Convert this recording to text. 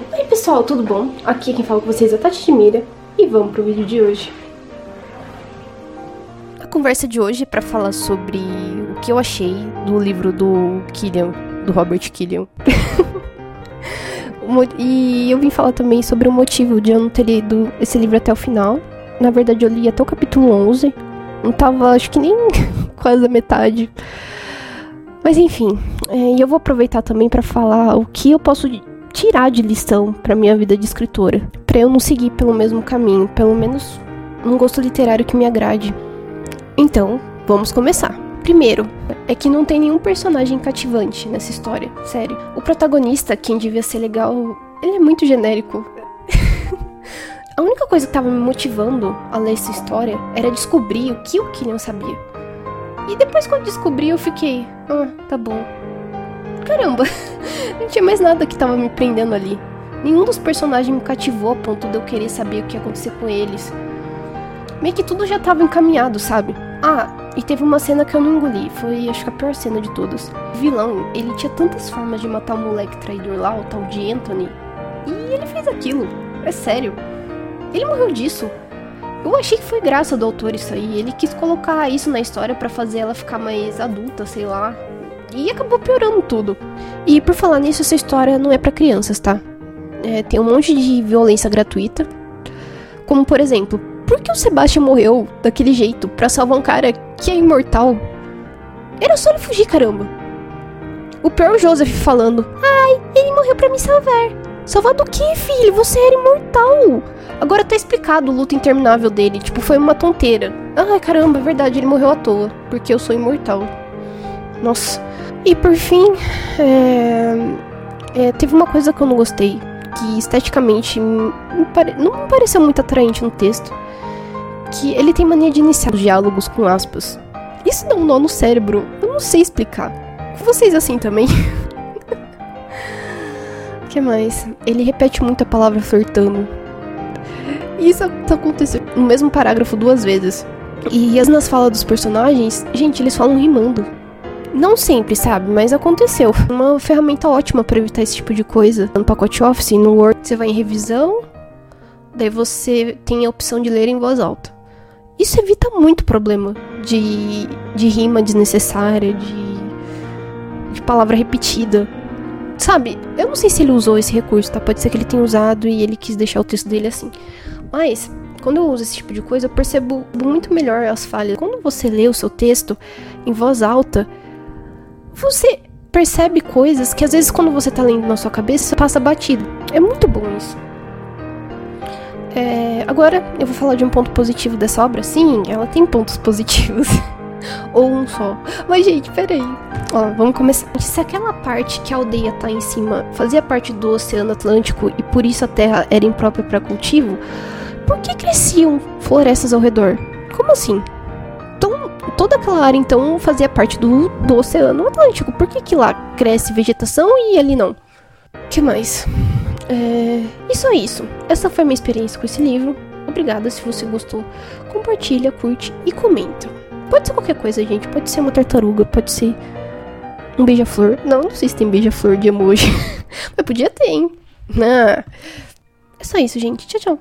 Oi pessoal, tudo bom? Aqui quem fala com vocês é a Tati Mira e vamos pro vídeo de hoje. A conversa de hoje é pra falar sobre o que eu achei do livro do Killian, do Robert Killian. e eu vim falar também sobre o motivo de eu não ter lido esse livro até o final. Na verdade, eu li até o capítulo 11. Não tava, acho que nem quase a metade. Mas enfim, é, eu vou aproveitar também para falar o que eu posso tirar de lição para minha vida de escritora, para eu não seguir pelo mesmo caminho, pelo menos um gosto literário que me agrade. Então, vamos começar. Primeiro, é que não tem nenhum personagem cativante nessa história, sério. O protagonista, quem devia ser legal, ele é muito genérico. a única coisa que estava me motivando a ler essa história era descobrir o que o Killian sabia. E depois quando descobri, eu fiquei, ah, tá bom. Caramba, não tinha mais nada que tava me prendendo ali. Nenhum dos personagens me cativou a ponto de eu querer saber o que ia acontecer com eles. Meio que tudo já tava encaminhado, sabe? Ah, e teve uma cena que eu não engoli. Foi, acho que a pior cena de todas. O vilão, ele tinha tantas formas de matar o moleque traidor lá, o tal de Anthony. E ele fez aquilo. É sério. Ele morreu disso. Eu achei que foi graça do autor isso aí. Ele quis colocar isso na história para fazer ela ficar mais adulta, sei lá. E acabou piorando tudo. E por falar nisso, essa história não é para crianças, tá? É, tem um monte de violência gratuita. Como por exemplo, por que o Sebastian morreu daquele jeito para salvar um cara que é imortal? Era só ele fugir, caramba. O pior é o Joseph falando: Ai, ele morreu para me salvar. Salvar do que, filho? Você era imortal. Agora tá explicado o luto interminável dele. Tipo, foi uma tonteira. Ai, caramba, é verdade, ele morreu à toa. Porque eu sou imortal. Nossa. E por fim, é... É, teve uma coisa que eu não gostei. Que esteticamente me pare... não me pareceu muito atraente no texto. Que ele tem mania de iniciar os diálogos com aspas. Isso dá um nó no cérebro. Eu não sei explicar. Vocês assim também? O que mais? Ele repete muito a palavra flertando. Isso aconteceu no mesmo parágrafo duas vezes. E as nas falas dos personagens, gente, eles falam rimando. Não sempre, sabe? Mas aconteceu. Uma ferramenta ótima para evitar esse tipo de coisa. No pacote Office, no Word, você vai em revisão, daí você tem a opção de ler em voz alta. Isso evita muito problema de, de rima desnecessária, de, de palavra repetida. Sabe, eu não sei se ele usou esse recurso, tá? Pode ser que ele tenha usado e ele quis deixar o texto dele assim. Mas, quando eu uso esse tipo de coisa, eu percebo muito melhor as falhas. Quando você lê o seu texto em voz alta, você percebe coisas que às vezes quando você tá lendo na sua cabeça, passa batido. É muito bom isso. É, agora eu vou falar de um ponto positivo dessa obra. Sim, ela tem pontos positivos. Ou um só. Mas, gente, peraí. Ó, vamos começar. Se aquela parte que a aldeia tá em cima fazia parte do Oceano Atlântico e por isso a terra era imprópria para cultivo, por que cresciam florestas ao redor? Como assim? Toda aquela área então fazia parte do, do Oceano Atlântico. Por que, que lá cresce vegetação e ali não? que mais? É... Isso é isso. Essa foi minha experiência com esse livro. Obrigada se você gostou. Compartilha, curte e comenta. Pode ser qualquer coisa, gente. Pode ser uma tartaruga, pode ser um beija-flor. Não, não sei se tem beija-flor de emoji. Mas podia ter, hein? Ah. É só isso, gente. Tchau, tchau.